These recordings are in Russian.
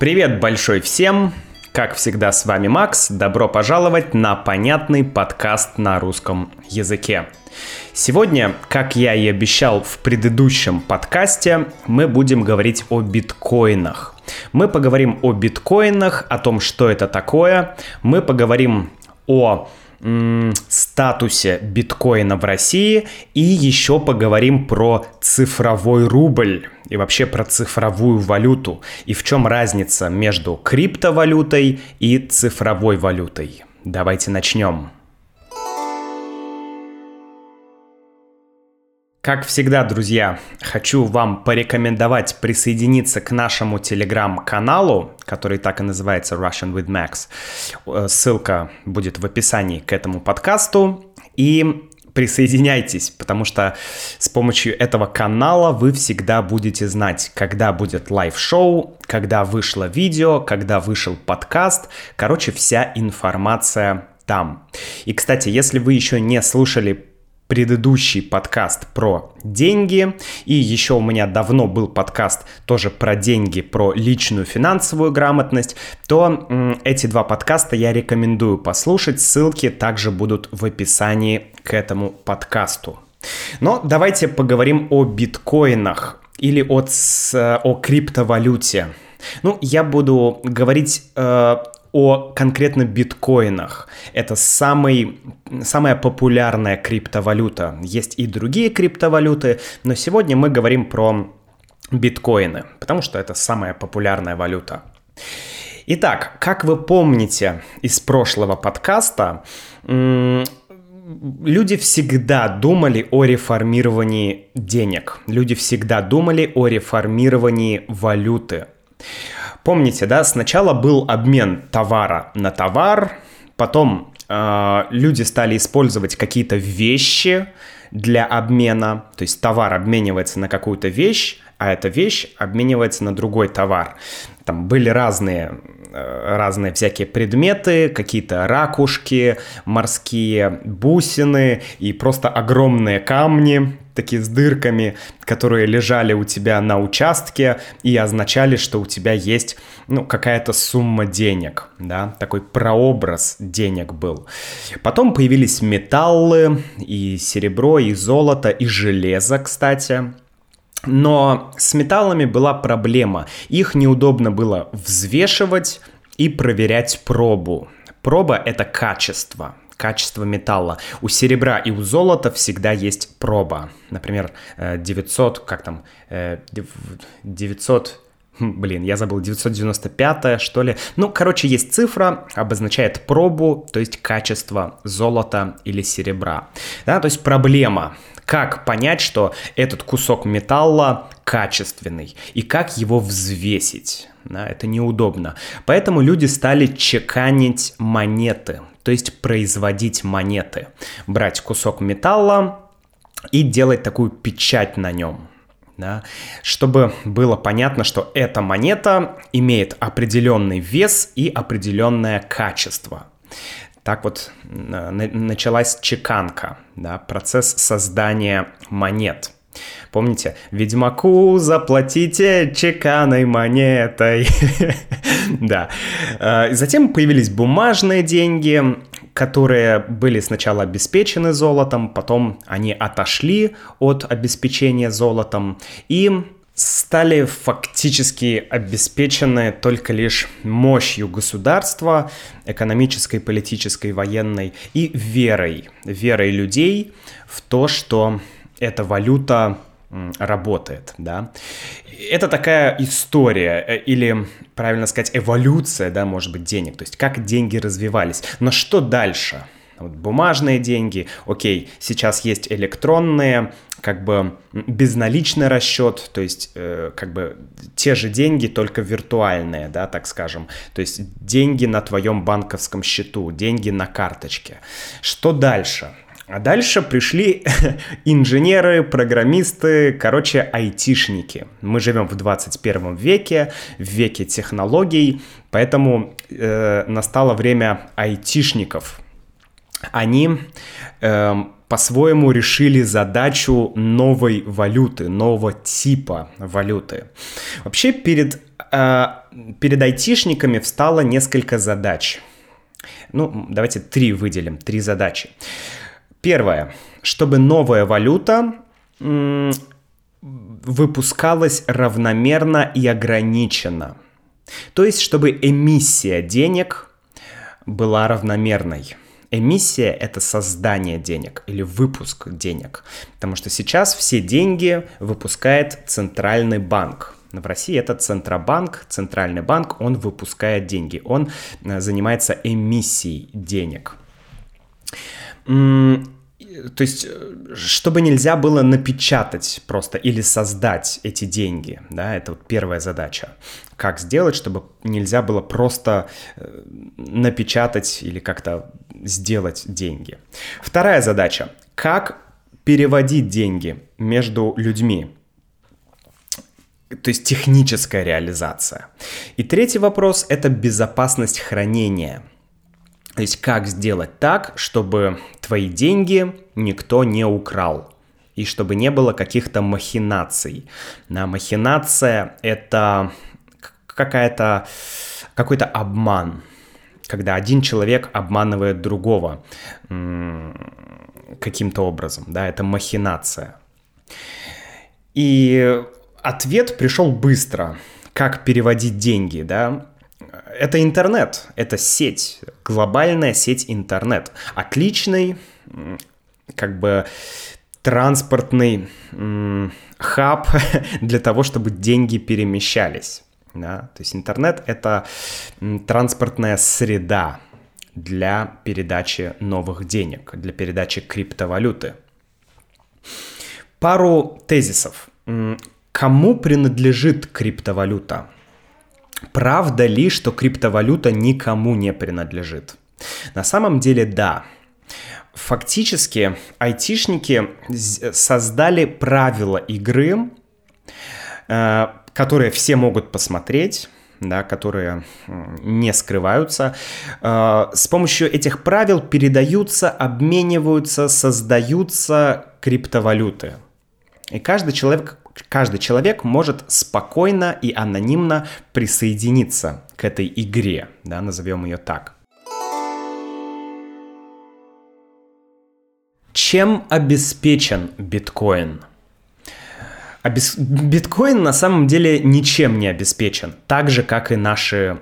Привет большой всем! Как всегда, с вами Макс. Добро пожаловать на понятный подкаст на русском языке. Сегодня, как я и обещал в предыдущем подкасте, мы будем говорить о биткоинах. Мы поговорим о биткоинах, о том, что это такое. Мы поговорим о статусе биткоина в России и еще поговорим про цифровой рубль и вообще про цифровую валюту и в чем разница между криптовалютой и цифровой валютой. Давайте начнем. Как всегда, друзья, хочу вам порекомендовать присоединиться к нашему телеграм-каналу, который так и называется Russian with Max. Э, ссылка будет в описании к этому подкасту. И присоединяйтесь, потому что с помощью этого канала вы всегда будете знать, когда будет live-шоу, когда вышло видео, когда вышел подкаст. Короче, вся информация там. И, кстати, если вы еще не слушали предыдущий подкаст про деньги, и еще у меня давно был подкаст тоже про деньги, про личную финансовую грамотность, то эти два подкаста я рекомендую послушать, ссылки также будут в описании к этому подкасту. Но давайте поговорим о биткоинах или о, о криптовалюте. Ну, я буду говорить э, о конкретно биткоинах. Это самый, самая популярная криптовалюта. Есть и другие криптовалюты, но сегодня мы говорим про биткоины, потому что это самая популярная валюта. Итак, как вы помните из прошлого подкаста, люди всегда думали о реформировании денег. Люди всегда думали о реформировании валюты. Помните, да, сначала был обмен товара на товар, потом э, люди стали использовать какие-то вещи для обмена, то есть товар обменивается на какую-то вещь, а эта вещь обменивается на другой товар. Там были разные, разные всякие предметы, какие-то ракушки, морские бусины и просто огромные камни, такие с дырками, которые лежали у тебя на участке и означали, что у тебя есть ну, какая-то сумма денег, да, такой прообраз денег был. Потом появились металлы, и серебро, и золото, и железо, кстати. Но с металлами была проблема. Их неудобно было взвешивать и проверять пробу. Проба — это качество качество металла. У серебра и у золота всегда есть проба. Например, 900, э, как там, 900 э, Блин, я забыл, 995 что ли. Ну, короче, есть цифра, обозначает пробу, то есть качество золота или серебра. Да, то есть проблема. Как понять, что этот кусок металла качественный и как его взвесить? Да, это неудобно. Поэтому люди стали чеканить монеты то есть производить монеты. Брать кусок металла и делать такую печать на нем. Да, чтобы было понятно, что эта монета имеет определенный вес и определенное качество. Так вот началась чеканка, да, процесс создания монет – Помните, Ведьмаку заплатите чеканой монетой. Да. А, затем появились бумажные деньги, которые были сначала обеспечены золотом, потом они отошли от обеспечения золотом и стали фактически обеспечены только лишь мощью государства, экономической, политической, военной и верой, верой людей в то, что эта валюта работает, да. Это такая история э, или, правильно сказать, эволюция, да, может быть, денег, то есть как деньги развивались. Но что дальше? Вот бумажные деньги, окей, сейчас есть электронные, как бы безналичный расчет, то есть э, как бы те же деньги, только виртуальные, да, так скажем. То есть деньги на твоем банковском счету, деньги на карточке. Что дальше? А дальше пришли инженеры, программисты, короче, айтишники. Мы живем в 21 веке, в веке технологий, поэтому э, настало время айтишников. Они э, по-своему решили задачу новой валюты, нового типа валюты. Вообще перед э, перед айтишниками встало несколько задач. Ну, давайте три выделим, три задачи. Первое, чтобы новая валюта выпускалась равномерно и ограниченно. То есть, чтобы эмиссия денег была равномерной. Эмиссия — это создание денег или выпуск денег. Потому что сейчас все деньги выпускает центральный банк. В России это Центробанк, Центральный банк, он выпускает деньги, он э, занимается эмиссией денег. То есть, э, чтобы нельзя было напечатать просто или создать эти деньги, да, это вот первая задача. Как сделать, чтобы нельзя было просто э, напечатать или как-то сделать деньги. Вторая задача. Как переводить деньги между людьми? То есть техническая реализация. И третий вопрос – это безопасность хранения. То есть как сделать так, чтобы твои деньги никто не украл и чтобы не было каких-то махинаций. На махинация – это какая-то какой-то обман, когда один человек обманывает другого каким-то образом, да, это махинация. И ответ пришел быстро. Как переводить деньги, да? Это интернет, это сеть, глобальная сеть интернет. Отличный, как бы, транспортный хаб для того, чтобы деньги перемещались. Да? То есть интернет — это транспортная среда для передачи новых денег, для передачи криптовалюты. Пару тезисов. Кому принадлежит криптовалюта? Правда ли, что криптовалюта никому не принадлежит? На самом деле да. Фактически айтишники создали правила игры, э, которые все могут посмотреть, да, которые не скрываются. Э, с помощью этих правил передаются, обмениваются, создаются криптовалюты. И каждый человек каждый человек может спокойно и анонимно присоединиться к этой игре, да, назовем ее так. Чем обеспечен биткоин? Обес... Биткоин на самом деле ничем не обеспечен, так же, как и наши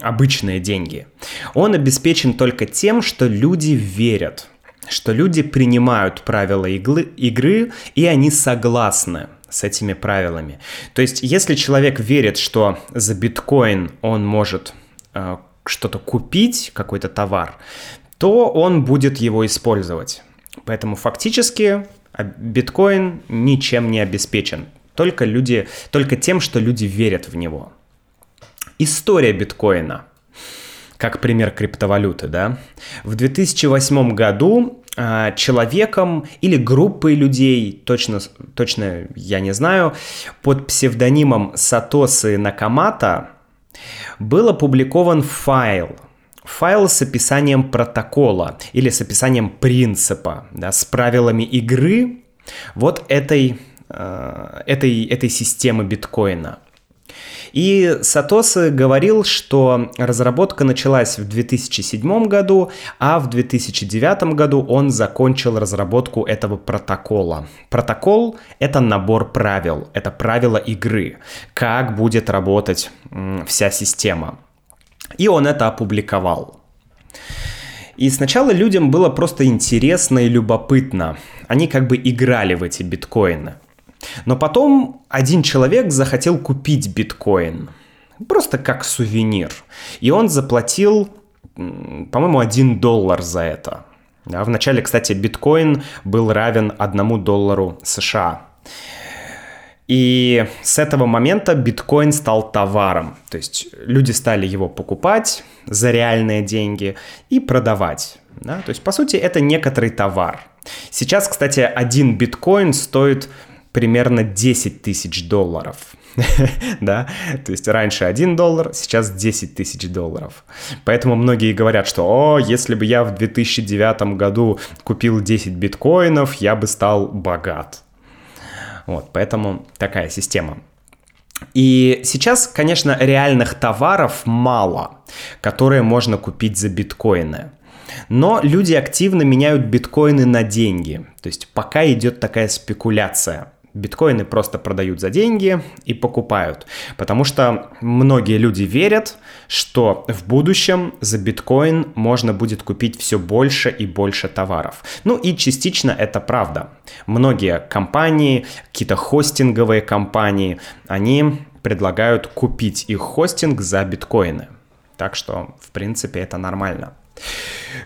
обычные деньги. Он обеспечен только тем, что люди верят, что люди принимают правила иглы, игры, и они согласны с этими правилами. То есть, если человек верит, что за биткоин он может э, что-то купить, какой-то товар, то он будет его использовать. Поэтому фактически а, биткоин ничем не обеспечен. Только, люди, только тем, что люди верят в него. История биткоина как пример криптовалюты, да. В 2008 году а, человеком или группой людей, точно, точно я не знаю, под псевдонимом Сатосы Накамата был опубликован файл, файл с описанием протокола или с описанием принципа, да, с правилами игры вот этой, э, этой, этой системы биткоина. И Сатосы говорил, что разработка началась в 2007 году, а в 2009 году он закончил разработку этого протокола. Протокол — это набор правил, это правила игры, как будет работать вся система. И он это опубликовал. И сначала людям было просто интересно и любопытно. Они как бы играли в эти биткоины. Но потом один человек захотел купить биткоин. Просто как сувенир. И он заплатил, по-моему, один доллар за это. Да, вначале, кстати, биткоин был равен одному доллару США. И с этого момента биткоин стал товаром. То есть люди стали его покупать за реальные деньги и продавать. Да? То есть, по сути, это некоторый товар. Сейчас, кстати, один биткоин стоит примерно 10 тысяч долларов. да, то есть раньше 1 доллар, сейчас 10 тысяч долларов. Поэтому многие говорят, что, о, если бы я в 2009 году купил 10 биткоинов, я бы стал богат. Вот, поэтому такая система. И сейчас, конечно, реальных товаров мало, которые можно купить за биткоины. Но люди активно меняют биткоины на деньги. То есть пока идет такая спекуляция. Биткоины просто продают за деньги и покупают. Потому что многие люди верят, что в будущем за биткоин можно будет купить все больше и больше товаров. Ну и частично это правда. Многие компании, какие-то хостинговые компании, они предлагают купить их хостинг за биткоины. Так что, в принципе, это нормально.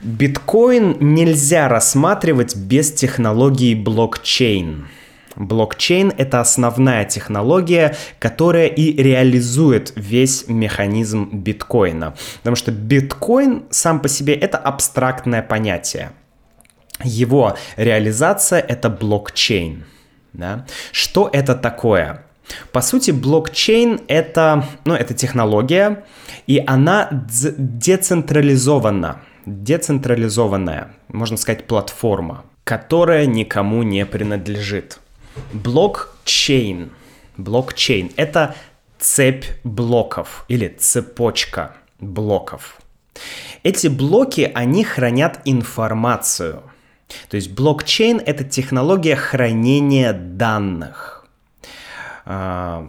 Биткоин нельзя рассматривать без технологии блокчейн. Блокчейн — это основная технология, которая и реализует весь механизм биткоина. Потому что биткоин сам по себе — это абстрактное понятие. Его реализация — это блокчейн. Да? Что это такое? По сути, блокчейн это, ну, это технология, и она децентрализована, децентрализованная, можно сказать, платформа, которая никому не принадлежит. Блокчейн. Блокчейн — это цепь блоков или цепочка блоков. Эти блоки, они хранят информацию. То есть блокчейн — это технология хранения данных. А,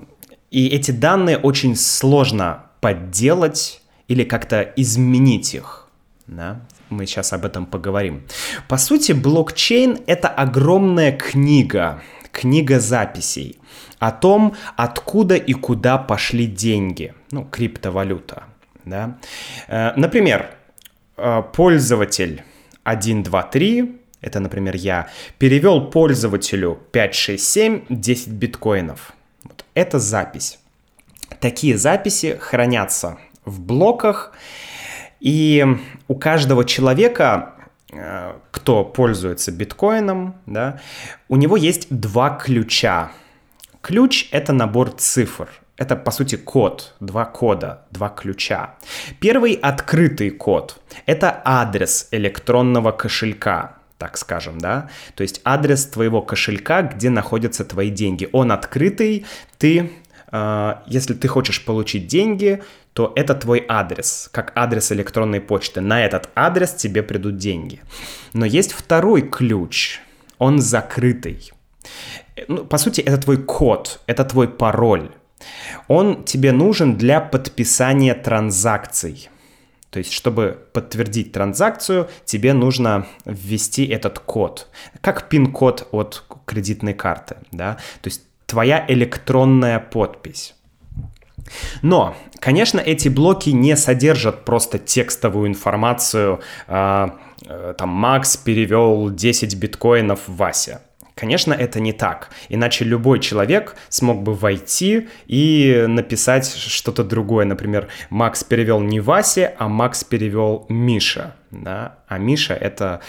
и эти данные очень сложно подделать или как-то изменить их. Да? Мы сейчас об этом поговорим. По сути, блокчейн — это огромная книга, книга записей о том, откуда и куда пошли деньги, ну, криптовалюта. Да? Э, например, э, пользователь 123 это, например, я перевел пользователю 567 10 биткоинов. Вот это запись. Такие записи хранятся в блоках, и у каждого человека, кто пользуется биткоином, да, у него есть два ключа. Ключ — это набор цифр. Это, по сути, код, два кода, два ключа. Первый открытый код — это адрес электронного кошелька так скажем, да, то есть адрес твоего кошелька, где находятся твои деньги. Он открытый, ты, э, если ты хочешь получить деньги, то это твой адрес, как адрес электронной почты. На этот адрес тебе придут деньги. Но есть второй ключ, он закрытый. Ну, по сути, это твой код, это твой пароль. Он тебе нужен для подписания транзакций. То есть, чтобы подтвердить транзакцию, тебе нужно ввести этот код, как пин-код от кредитной карты, да, то есть твоя электронная подпись. Но, конечно, эти блоки не содержат просто текстовую информацию, а, э, там Макс перевел 10 биткоинов Вася. Конечно, это не так. Иначе любой человек смог бы войти и написать что-то другое. Например, Макс перевел не Васе, а Макс перевел Миша. Да? А Миша — это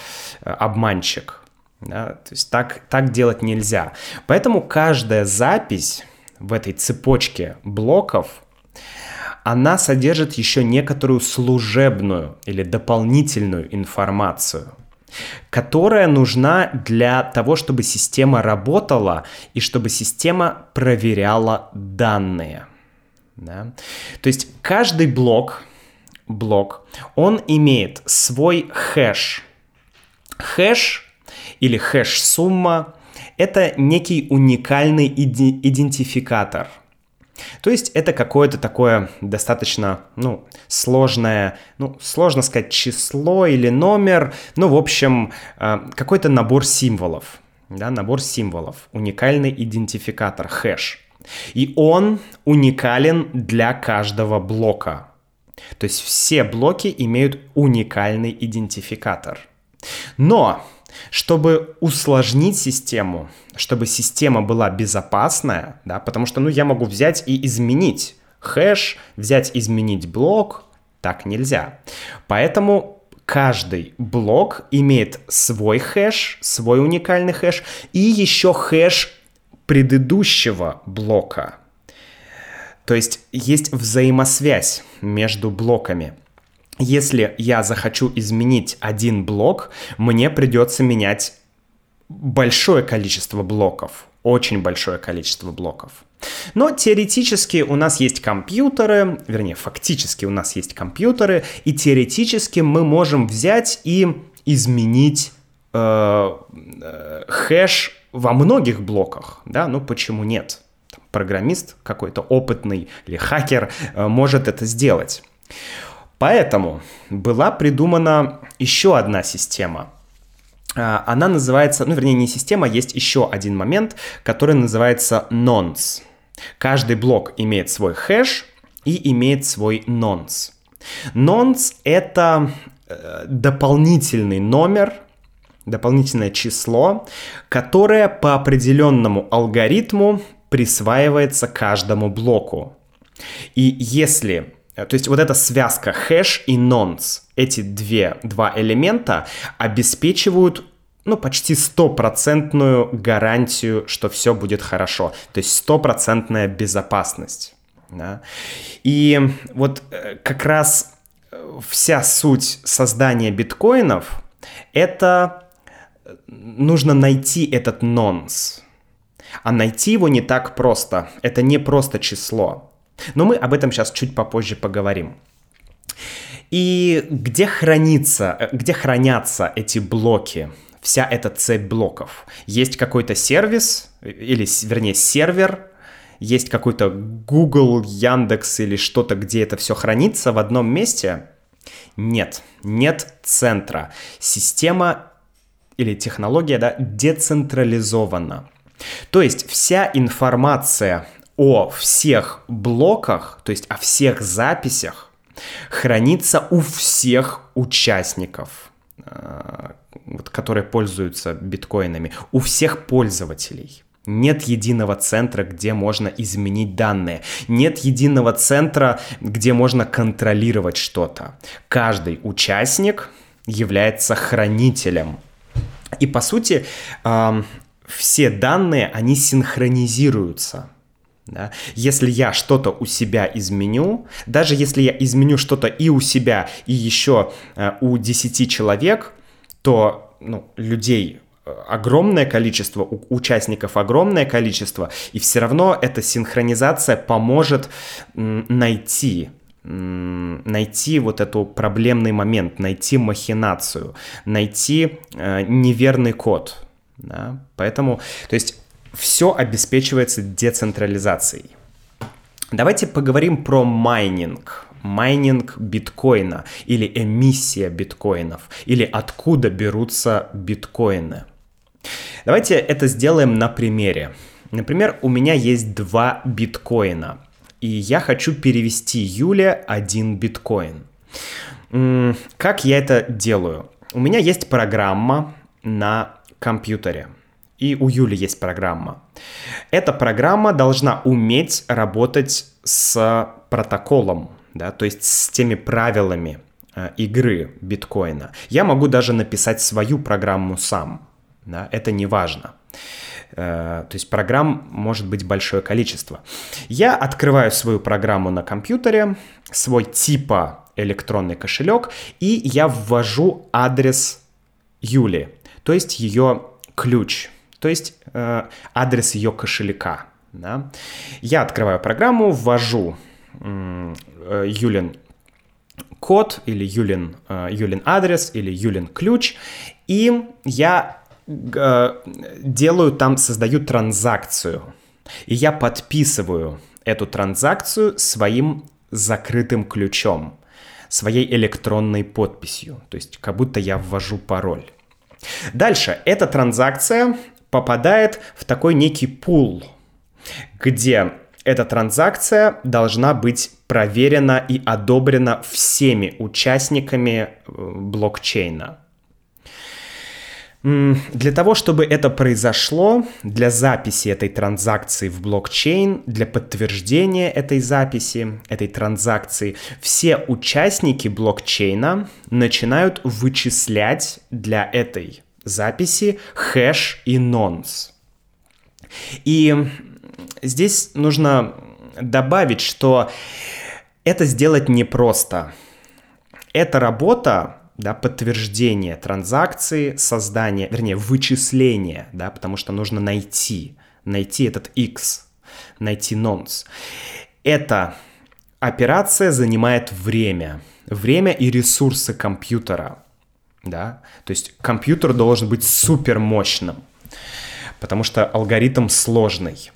э, обманщик. Да? То есть так, так делать нельзя. Поэтому каждая запись в этой цепочке блоков она содержит еще некоторую служебную или дополнительную информацию – которая нужна для того, чтобы система работала и чтобы система проверяла данные. Да? То есть каждый блок, блок, он имеет свой хэш. Хэш или хэш-сумма — это некий уникальный идентификатор — то есть это какое-то такое достаточно, ну, сложное, ну, сложно сказать число или номер, ну, в общем, э, какой-то набор символов, да, набор символов, уникальный идентификатор, хэш. И он уникален для каждого блока. То есть все блоки имеют уникальный идентификатор. Но чтобы усложнить систему, чтобы система была безопасная, да, потому что, ну, я могу взять и изменить хэш, взять, изменить блок, так нельзя. Поэтому каждый блок имеет свой хэш, свой уникальный хэш и еще хэш предыдущего блока. То есть есть взаимосвязь между блоками. Если я захочу изменить один блок, мне придется менять большое количество блоков, очень большое количество блоков. Но теоретически у нас есть компьютеры, вернее, фактически у нас есть компьютеры, и теоретически мы можем взять и изменить э, э, хэш во многих блоках, да, ну почему нет? программист какой-то опытный или хакер э, может это сделать. Поэтому была придумана еще одна система. А, она называется, ну вернее не система, есть еще один момент, который называется nonce. Каждый блок имеет свой хэш и имеет свой nonce. Nonce это э, дополнительный номер, дополнительное число, которое по определенному алгоритму присваивается каждому блоку. И если то есть вот эта связка хэш и nonce, эти две, два элемента обеспечивают ну, почти стопроцентную гарантию, что все будет хорошо. То есть стопроцентная безопасность. Да? И вот э, как раз э, вся суть создания биткоинов — это э, нужно найти этот нонс. А найти его не так просто. Это не просто число. Но мы об этом сейчас чуть попозже поговорим. И где хранится, где хранятся эти блоки? Вся эта цепь блоков. Есть какой-то сервис, или, вернее, сервер, есть какой-то Google, Яндекс или что-то, где это все хранится в одном месте? Нет, нет центра. Система или технология да, децентрализована. То есть вся информация о всех блоках, то есть о всех записях, хранится у всех участников, э, которые пользуются биткоинами, у всех пользователей. Нет единого центра, где можно изменить данные. Нет единого центра, где можно контролировать что-то. Каждый участник является хранителем. И по сути, все данные, они синхронизируются. Да? Если я что-то у себя изменю, даже если я изменю что-то и у себя, и еще э, у 10 человек, то ну, людей э, огромное количество, у участников огромное количество, и все равно эта синхронизация поможет найти найти вот эту проблемный момент, найти махинацию, найти э, неверный код, да? Поэтому, то есть все обеспечивается децентрализацией. Давайте поговорим про майнинг. Майнинг биткоина или эмиссия биткоинов, или откуда берутся биткоины. Давайте это сделаем на примере. Например, у меня есть два биткоина, и я хочу перевести Юле один биткоин. Как я это делаю? У меня есть программа на компьютере. И у Юли есть программа. Эта программа должна уметь работать с протоколом, да, то есть с теми правилами э, игры биткоина. Я могу даже написать свою программу сам. Да, это не важно. Э, то есть программ может быть большое количество. Я открываю свою программу на компьютере, свой типа электронный кошелек, и я ввожу адрес Юли то есть ее ключ, то есть э, адрес ее кошелька. Да? Я открываю программу, ввожу э, Юлин код или Юлин, э, Юлин адрес или Юлин ключ, и я э, делаю там, создаю транзакцию. И я подписываю эту транзакцию своим закрытым ключом, своей электронной подписью. То есть как будто я ввожу пароль. Дальше эта транзакция попадает в такой некий пул, где эта транзакция должна быть проверена и одобрена всеми участниками э, блокчейна. Для того, чтобы это произошло, для записи этой транзакции в блокчейн, для подтверждения этой записи, этой транзакции, все участники блокчейна начинают вычислять для этой записи хэш и нонс. И здесь нужно добавить, что это сделать непросто. Эта работа да, подтверждение транзакции, создание, вернее, вычисление, да, потому что нужно найти, найти этот X. найти nonce. Эта операция занимает время. Время и ресурсы компьютера. Да? То есть компьютер должен быть супер мощным, потому что алгоритм сложный.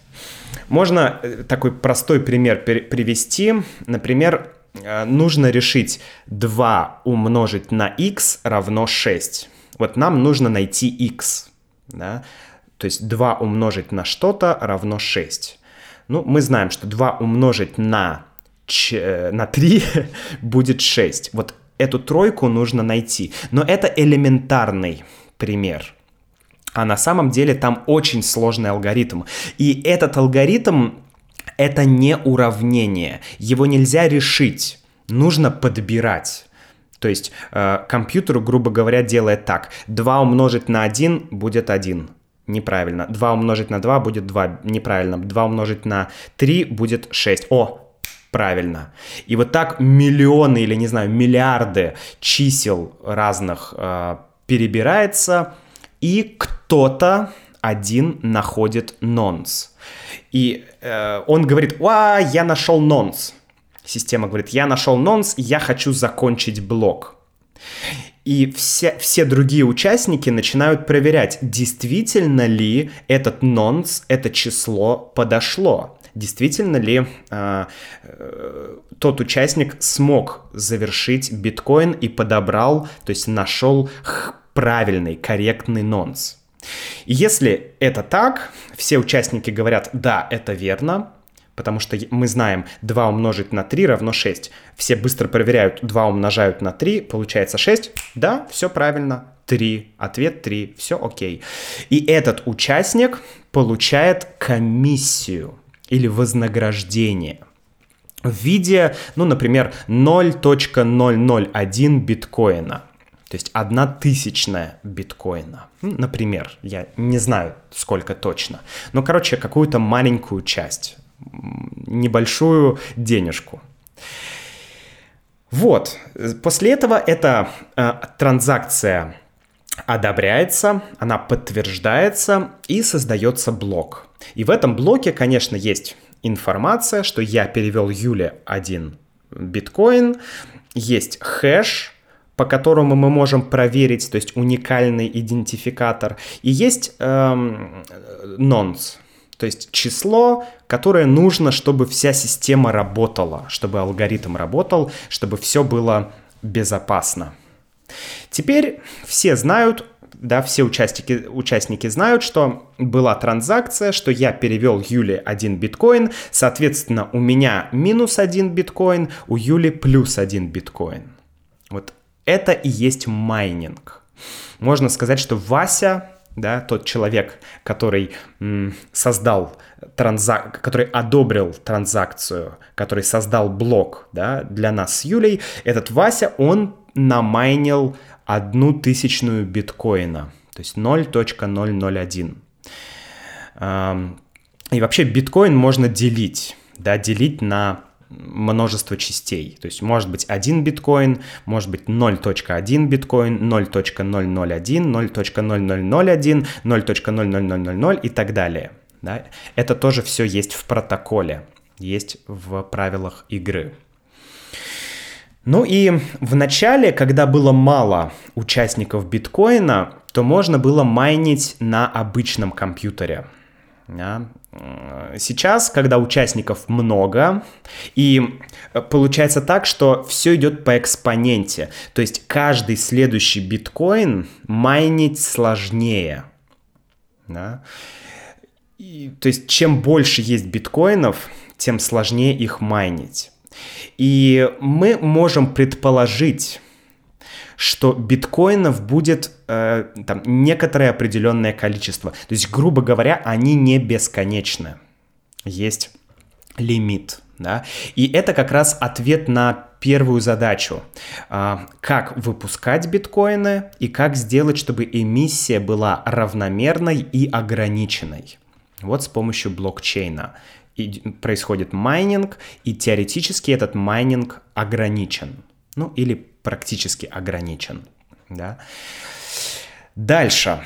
Можно э, такой простой пример привести. Например, э, нужно решить 2 умножить на x равно 6. Вот нам нужно найти x. Да? То есть 2 умножить на что-то равно 6. Ну, мы знаем, что 2 умножить на, ч, на 3 будет 6. Вот эту тройку нужно найти. Но это элементарный пример. А на самом деле там очень сложный алгоритм. И этот алгоритм — это не уравнение. Его нельзя решить. Нужно подбирать. То есть э, компьютер, грубо говоря, делает так. 2 умножить на 1 будет 1. Неправильно. 2 умножить на 2 будет 2. Неправильно. 2 умножить на 3 будет 6. О, правильно. И вот так миллионы или, не знаю, миллиарды чисел разных э, перебирается, и кто-то один находит нонс. И э, он говорит, «Ва, я нашел нонс». Система говорит, я нашел нонс, я хочу закончить блок. И все, все другие участники начинают проверять, действительно ли этот нонс, это число подошло. Действительно ли э, э, тот участник смог завершить биткоин и подобрал, то есть нашел правильный, корректный нонс. И если это так, все участники говорят, да, это верно, потому что мы знаем 2 умножить на 3 равно 6. Все быстро проверяют, 2 умножают на 3, получается 6. Да, все правильно, 3. Ответ 3, все окей. И этот участник получает комиссию или вознаграждение в виде, ну, например, 0.001 биткоина. То есть одна тысячная биткоина. Например, я не знаю, сколько точно. Но, короче, какую-то маленькую часть небольшую денежку. Вот, после этого эта э, транзакция одобряется, она подтверждается и создается блок. И в этом блоке, конечно, есть информация, что я перевел Юле один биткоин, есть хэш, по которому мы можем проверить, то есть уникальный идентификатор, и есть эм, то есть число, которое нужно, чтобы вся система работала, чтобы алгоритм работал, чтобы все было безопасно. Теперь все знают, да, все участники, участники знают, что была транзакция, что я перевел Юле один биткоин, соответственно, у меня минус один биткоин, у Юли плюс один биткоин. Вот это и есть майнинг. Можно сказать, что Вася да, тот человек, который м, создал транзак, который одобрил транзакцию, который создал блок, да, для нас с Юлей, этот Вася, он намайнил одну тысячную биткоина, то есть 0.001. И вообще биткоин можно делить, да, делить на множество частей. То есть может быть один биткоин, может быть 0.1 биткоин, 0.001, 0.0001, 0.00000 и так далее. Да? Это тоже все есть в протоколе, есть в правилах игры. Ну и в начале, когда было мало участников биткоина, то можно было майнить на обычном компьютере. Да? Сейчас, когда участников много, и получается так, что все идет по экспоненте. То есть каждый следующий биткоин майнить сложнее. Да? И, то есть чем больше есть биткоинов, тем сложнее их майнить. И мы можем предположить, что биткоинов будет э, там некоторое определенное количество. То есть, грубо говоря, они не бесконечны. Есть лимит. Да? И это как раз ответ на первую задачу. А, как выпускать биткоины и как сделать, чтобы эмиссия была равномерной и ограниченной. Вот с помощью блокчейна и происходит майнинг, и теоретически этот майнинг ограничен. Ну или практически ограничен. Да? Дальше.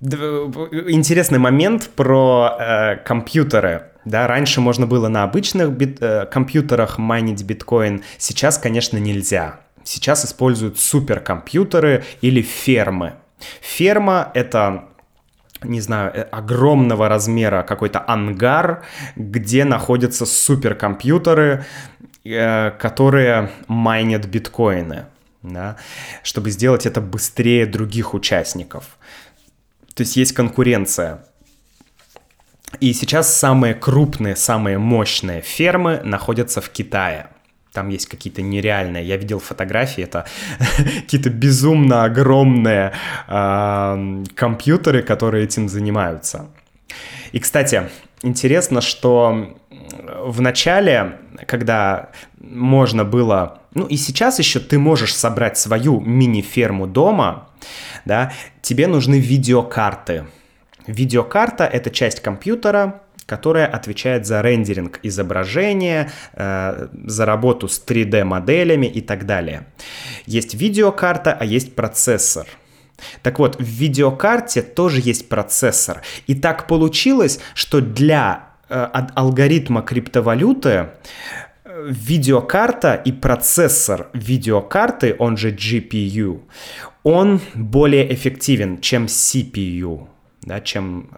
Интересный момент про э, компьютеры. Да, раньше можно было на обычных бит, э, компьютерах майнить биткоин, сейчас, конечно, нельзя. Сейчас используют суперкомпьютеры или фермы. Ферма — это не знаю, э, огромного размера какой-то ангар, где находятся суперкомпьютеры, э, которые майнят биткоины, да, чтобы сделать это быстрее других участников. То есть есть конкуренция. И сейчас самые крупные, самые мощные фермы находятся в Китае. Там есть какие-то нереальные. Я видел фотографии, это какие-то безумно огромные компьютеры, которые этим занимаются. И, кстати, интересно, что в начале, когда можно было, ну и сейчас еще ты можешь собрать свою мини-ферму дома, да, тебе нужны видеокарты. Видеокарта — это часть компьютера, которая отвечает за рендеринг изображения, э, за работу с 3D-моделями и так далее. Есть видеокарта, а есть процессор. Так вот, в видеокарте тоже есть процессор. И так получилось, что для э, алгоритма криптовалюты э, видеокарта и процессор видеокарты, он же GPU, он более эффективен, чем CPU, да, чем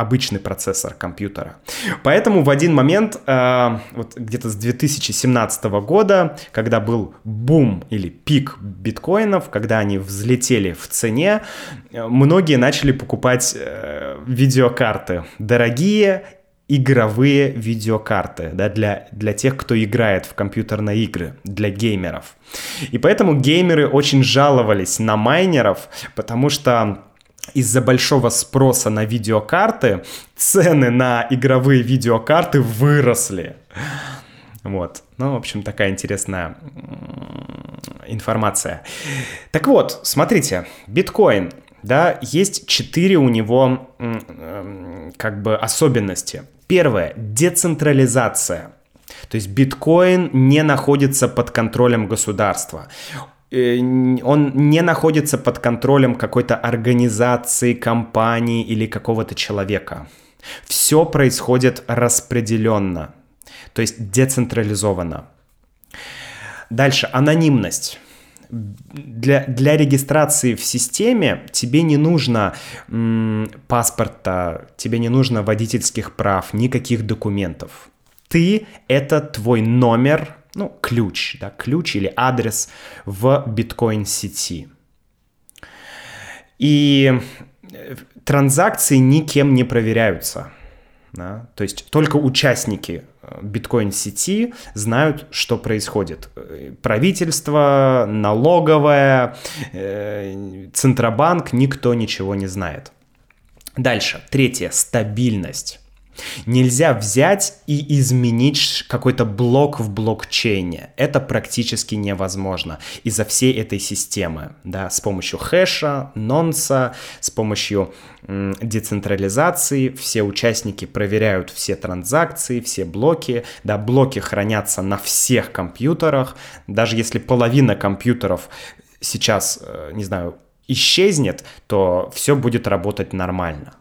обычный процессор компьютера. Поэтому в один момент, э, вот где-то с 2017 года, когда был бум или пик биткоинов, когда они взлетели в цене, э, многие начали покупать э, видеокарты. Дорогие игровые видеокарты да, для, для тех, кто играет в компьютерные игры, для геймеров. И поэтому геймеры очень жаловались на майнеров, потому что из-за большого спроса на видеокарты цены на игровые видеокарты выросли. Вот. Ну, в общем, такая интересная информация. Так вот, смотрите, биткоин, да, есть четыре у него как бы особенности. Первое – децентрализация. То есть биткоин не находится под контролем государства. Э, он не находится под контролем какой-то организации, компании или какого-то человека. Все происходит распределенно, то есть децентрализованно. Дальше, анонимность. Для, для регистрации в системе тебе не нужно м, паспорта, тебе не нужно водительских прав, никаких документов. Ты — это твой номер ну, ключ, да, ключ или адрес в биткоин-сети. И э, транзакции никем не проверяются. Да? То есть только участники э, биткоин-сети знают, что происходит. Э, правительство, налоговая, Центробанк, никто ничего не знает. Дальше. Третье. Стабильность. Нельзя взять и изменить какой-то блок в блокчейне. Это практически невозможно из-за всей этой системы. Да, с помощью хэша, нонса, с помощью децентрализации все участники проверяют все транзакции, все блоки. Да, блоки хранятся на всех компьютерах. Даже если половина компьютеров сейчас, э, не знаю, исчезнет, то все будет работать нормально.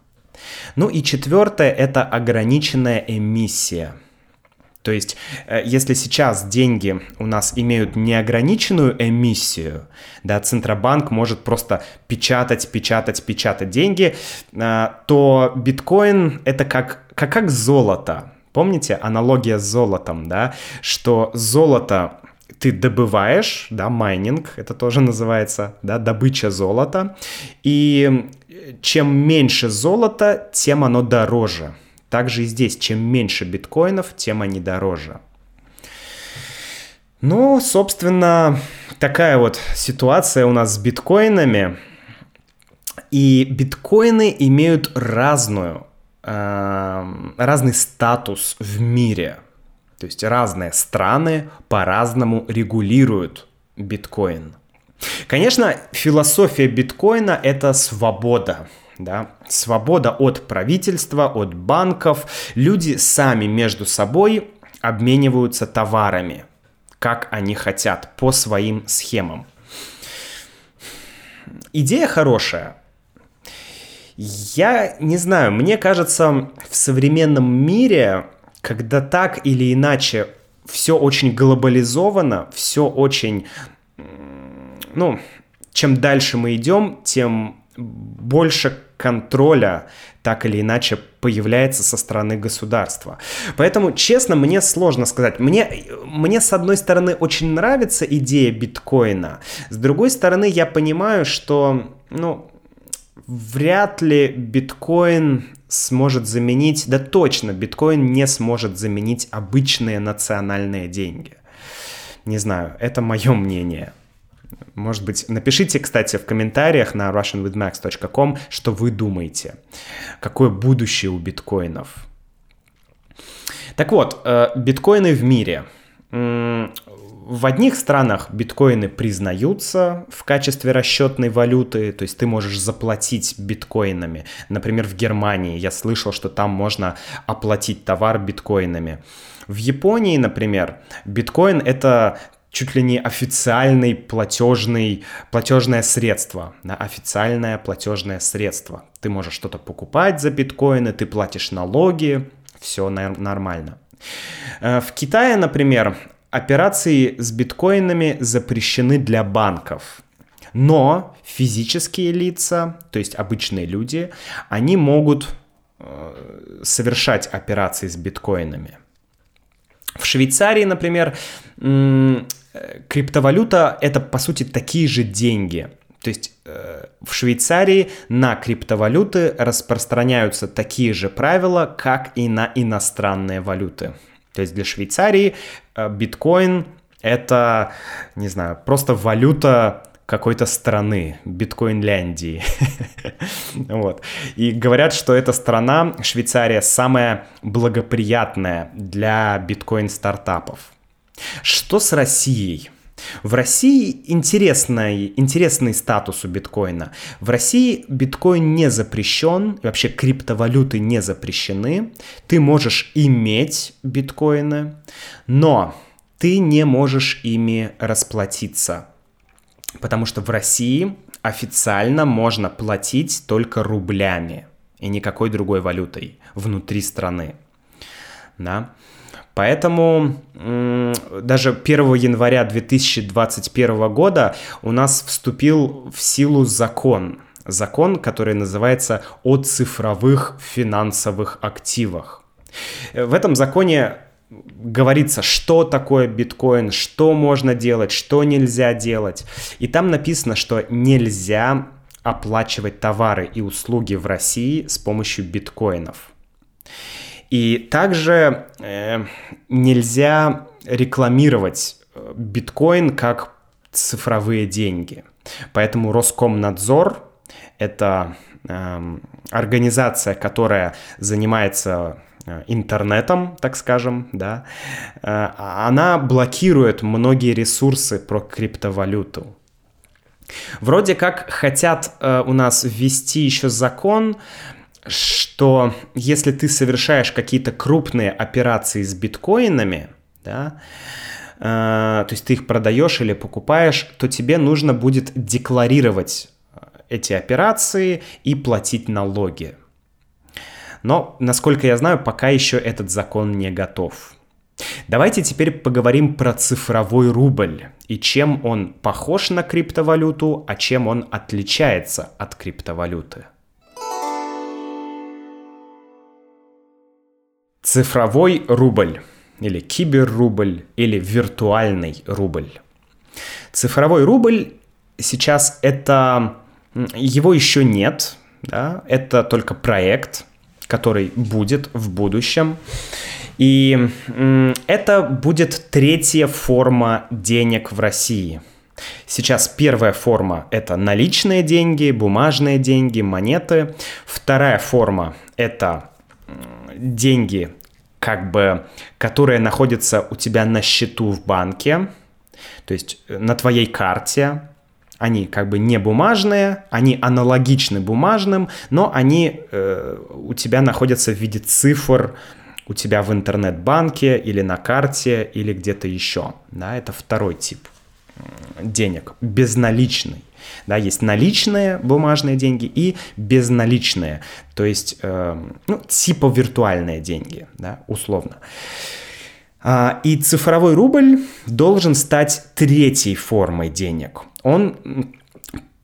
Ну и четвертое – это ограниченная эмиссия. То есть, э, если сейчас деньги у нас имеют неограниченную эмиссию, да, Центробанк может просто печатать, печатать, печатать деньги, э, то биткоин это как, как, как золото. Помните аналогия с золотом, да, что золото ты добываешь, да, майнинг, это тоже называется, да, добыча золота, и чем меньше золота, тем оно дороже. Также и здесь, чем меньше биткоинов, тем они дороже. Ну, собственно, такая вот ситуация у нас с биткоинами. И биткоины имеют разную, э, разный статус в мире. То есть разные страны по-разному регулируют биткоин. Конечно, философия биткоина — это свобода. Да? Свобода от правительства, от банков. Люди сами между собой обмениваются товарами, как они хотят, по своим схемам. Идея хорошая. Я не знаю, мне кажется, в современном мире, когда так или иначе все очень глобализовано, все очень, ну, чем дальше мы идем, тем больше контроля так или иначе появляется со стороны государства. Поэтому, честно, мне сложно сказать. Мне, мне с одной стороны, очень нравится идея биткоина, с другой стороны, я понимаю, что, ну, вряд ли биткоин сможет заменить, да точно, биткоин не сможет заменить обычные национальные деньги. Не знаю, это мое мнение. Может быть, напишите, кстати, в комментариях на russianwithmax.com, что вы думаете. Какое будущее у биткоинов? Так вот, э, биткоины в мире. В одних странах биткоины признаются в качестве расчетной валюты, то есть ты можешь заплатить биткоинами. Например, в Германии я слышал, что там можно оплатить товар биткоинами. В Японии, например, биткоин это чуть ли не официальный платежный, платежное средство, да, официальное платежное средство. Ты можешь что-то покупать за биткоины, ты платишь налоги, все нормально. Э, в Китае, например, операции с биткоинами запрещены для банков. Но физические лица, то есть обычные люди, они могут э, совершать операции с биткоинами. В Швейцарии, например, криптовалюта это по сути такие же деньги. То есть э, в Швейцарии на криптовалюты распространяются такие же правила, как и на иностранные валюты. То есть для Швейцарии э, биткоин это, не знаю, просто валюта какой-то страны, биткоинляндии. вот. И говорят, что эта страна, Швейцария, самая благоприятная для биткоин-стартапов. Что с Россией? В России интересный, интересный статус у биткоина. В России биткоин не запрещен, вообще криптовалюты не запрещены. Ты можешь иметь биткоины, но ты не можешь ими расплатиться. Потому что в России официально можно платить только рублями и никакой другой валютой внутри страны. Да? Поэтому даже 1 января 2021 года у нас вступил в силу закон. Закон, который называется «О цифровых финансовых активах». В этом законе говорится, что такое биткоин, что можно делать, что нельзя делать. И там написано, что нельзя оплачивать товары и услуги в России с помощью биткоинов. И также э, нельзя рекламировать э, биткоин как цифровые деньги. Поэтому Роскомнадзор — это э, организация, которая занимается э, интернетом, так скажем, да, э, она блокирует многие ресурсы про криптовалюту. Вроде как хотят у нас ввести еще закон, что если ты совершаешь какие-то крупные операции с биткоинами, да, э, то есть ты их продаешь или покупаешь, то тебе нужно будет декларировать э, эти операции и платить налоги. Но, насколько я знаю, пока еще этот закон не готов. Давайте теперь поговорим про цифровой рубль и чем он похож на криптовалюту, а чем он отличается от криптовалюты. Цифровой рубль или киберрубль или виртуальный рубль. Цифровой рубль сейчас это... Его еще нет, да? это только проект, который будет в будущем. И это будет третья форма денег в России. Сейчас первая форма – это наличные деньги, бумажные деньги, монеты. Вторая форма – это деньги, как бы, которые находятся у тебя на счету в банке, то есть э, на твоей карте, они как бы не бумажные, они аналогичны бумажным, но они э, у тебя находятся в виде цифр у тебя в интернет-банке или на карте или где-то еще. Да, это второй тип денег, безналичный. Да, есть наличные бумажные деньги и безналичные, то есть э, ну, типа виртуальные деньги, да, условно. А, и цифровой рубль должен стать третьей формой денег. Он,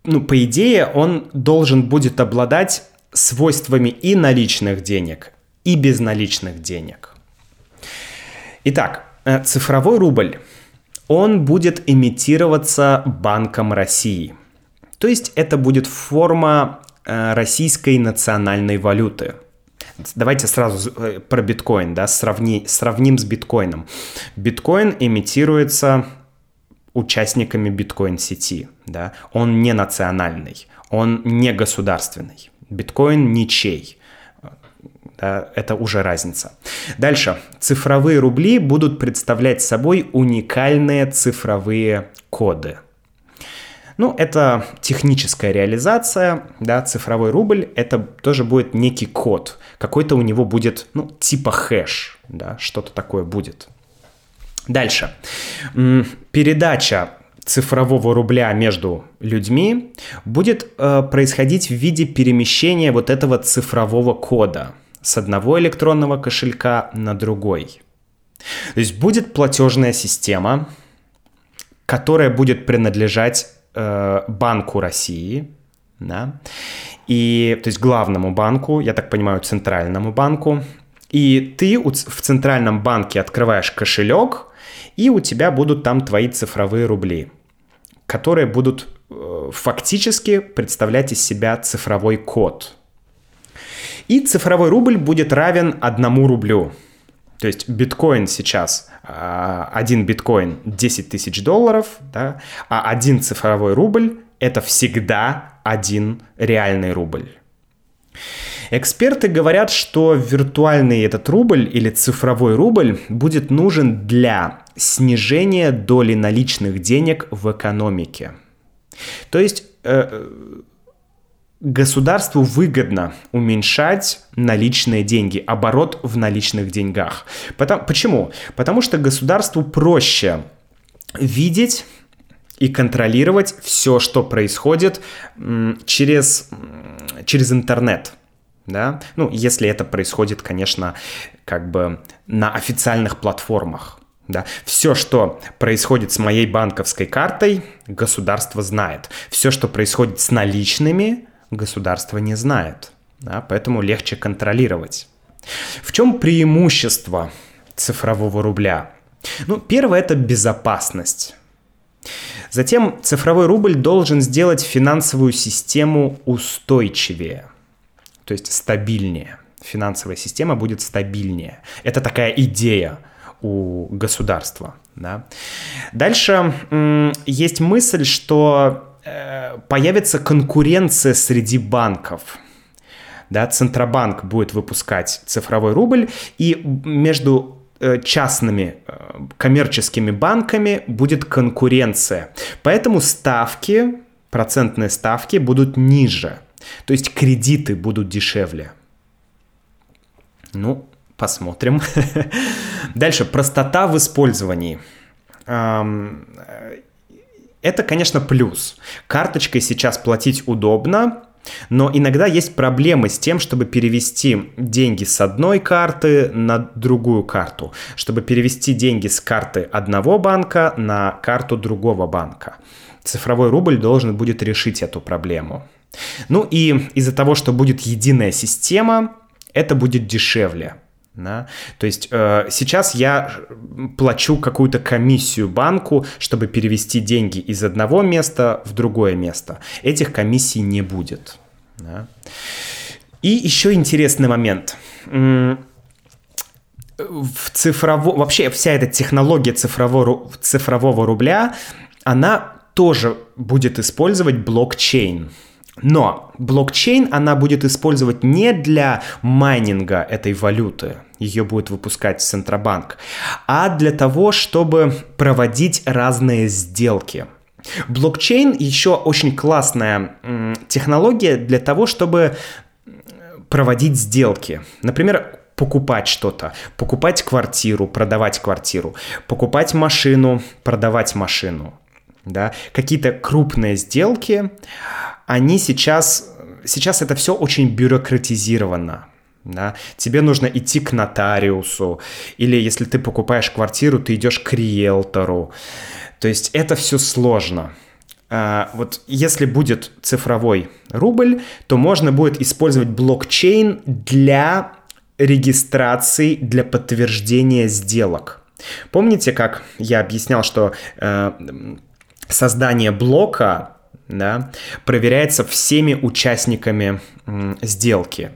ну, по идее, он должен будет обладать свойствами и наличных денег, и безналичных денег. Итак, э, цифровой рубль, он будет имитироваться Банком России. То есть это будет форма э, российской национальной валюты. Давайте сразу э, про биткоин, да, сравни, сравним с биткоином. Биткоин имитируется участниками биткоин-сети, да, он не национальный, он не государственный. Биткоин ничей. Да, это уже разница. Дальше. Цифровые рубли будут представлять собой уникальные цифровые коды. Ну, это техническая реализация, да, цифровой рубль, это тоже будет некий код. Какой-то у него будет, ну, типа хэш, да, что-то такое будет. Дальше. Передача цифрового рубля между людьми будет э, происходить в виде перемещения вот этого цифрового кода с одного электронного кошелька на другой. То есть будет платежная система, которая будет принадлежать э, Банку России, да, и, то есть главному банку, я так понимаю, центральному банку, и ты в центральном банке открываешь кошелек, и у тебя будут там твои цифровые рубли, которые будут э, фактически представлять из себя цифровой код. И цифровой рубль будет равен одному рублю. То есть биткоин сейчас, а, один биткоин 10 тысяч долларов, да, а один цифровой рубль это всегда один реальный рубль. Эксперты говорят, что виртуальный этот рубль или цифровой рубль будет нужен для снижения доли наличных денег в экономике. То есть э, государству выгодно уменьшать наличные деньги, оборот в наличных деньгах. Потому, почему? Потому что государству проще видеть и контролировать все, что происходит через, через интернет. Да? Ну, если это происходит, конечно, как бы на официальных платформах. Да? Все, что происходит с моей банковской картой, государство знает. Все, что происходит с наличными, государство не знает. Да? Поэтому легче контролировать. В чем преимущество цифрового рубля? Ну, первое – это безопасность. Затем цифровой рубль должен сделать финансовую систему устойчивее, то есть стабильнее. Финансовая система будет стабильнее. Это такая идея у государства. Да? Дальше есть мысль, что появится конкуренция среди банков. Да, Центробанк будет выпускать цифровой рубль, и между Э, частными э, коммерческими банками будет конкуренция. Поэтому ставки, процентные ставки будут ниже. То есть кредиты будут дешевле. Ну, посмотрим. Дальше, простота в использовании. Это, конечно, плюс. Карточкой сейчас платить удобно, но иногда есть проблемы с тем, чтобы перевести деньги с одной карты на другую карту, чтобы перевести деньги с карты одного банка на карту другого банка. Цифровой рубль должен будет решить эту проблему. Ну и из-за того, что будет единая система, это будет дешевле. Да? То есть э, сейчас я плачу какую-то комиссию банку, чтобы перевести деньги из одного места в другое место. Этих комиссий не будет. Да? И еще интересный момент. В цифрово... Вообще вся эта технология цифрового, цифрового рубля, она тоже будет использовать блокчейн. Но блокчейн она будет использовать не для майнинга этой валюты, ее будет выпускать Центробанк, а для того, чтобы проводить разные сделки. Блокчейн еще очень классная технология для того, чтобы проводить сделки. Например, покупать что-то, покупать квартиру, продавать квартиру, покупать машину, продавать машину. Да, какие-то крупные сделки, они сейчас, сейчас это все очень бюрократизировано. Да? Тебе нужно идти к нотариусу, или если ты покупаешь квартиру, ты идешь к риэлтору. То есть это все сложно. А, вот если будет цифровой рубль, то можно будет использовать блокчейн для регистрации, для подтверждения сделок. Помните, как я объяснял, что э, создание блока да, проверяется всеми участниками сделки.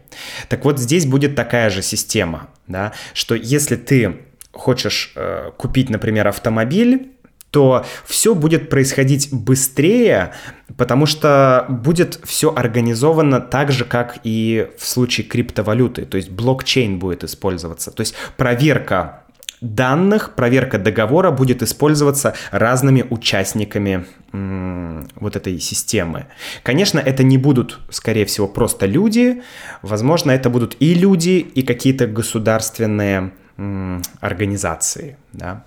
Так вот, здесь будет такая же система, да, что если ты хочешь э, купить, например, автомобиль, то все будет происходить быстрее, потому что будет все организовано так же, как и в случае криптовалюты, то есть блокчейн будет использоваться. То есть проверка данных, проверка договора будет использоваться разными участниками вот этой системы. Конечно, это не будут, скорее всего, просто люди. Возможно, это будут и люди, и какие-то государственные организации. Да.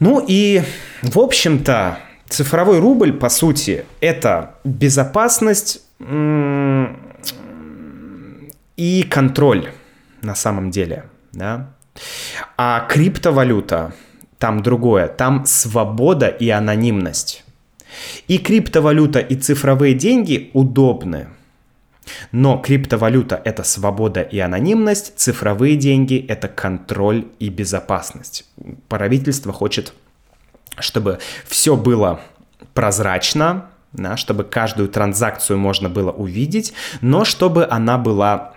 Ну и, в общем-то, цифровой рубль, по сути, это безопасность и контроль на самом деле. Да? А криптовалюта там другое, там свобода и анонимность. И криптовалюта, и цифровые деньги удобны. Но криптовалюта — это свобода и анонимность, цифровые деньги — это контроль и безопасность. Правительство хочет, чтобы все было прозрачно, да, чтобы каждую транзакцию можно было увидеть, но чтобы она была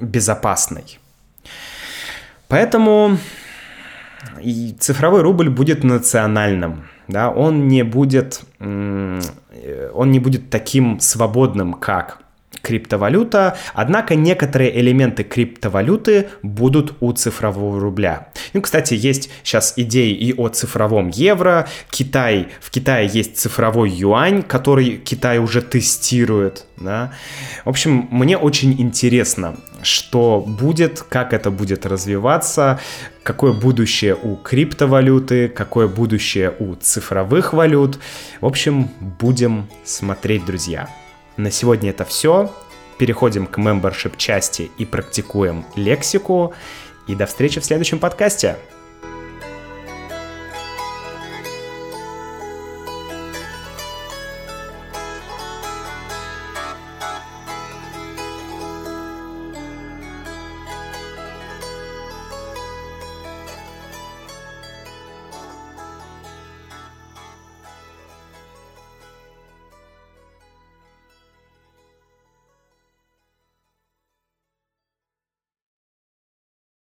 безопасной. Поэтому и цифровой рубль будет национальным, да, он не будет, он не будет таким свободным, как криптовалюта, однако некоторые элементы криптовалюты будут у цифрового рубля. Ну, кстати, есть сейчас идеи и о цифровом евро. Китай, в Китае есть цифровой юань, который Китай уже тестирует. Да? В общем, мне очень интересно, что будет, как это будет развиваться, какое будущее у криптовалюты, какое будущее у цифровых валют. В общем, будем смотреть, друзья. На сегодня это все. Переходим к мембершип части и практикуем лексику. И до встречи в следующем подкасте.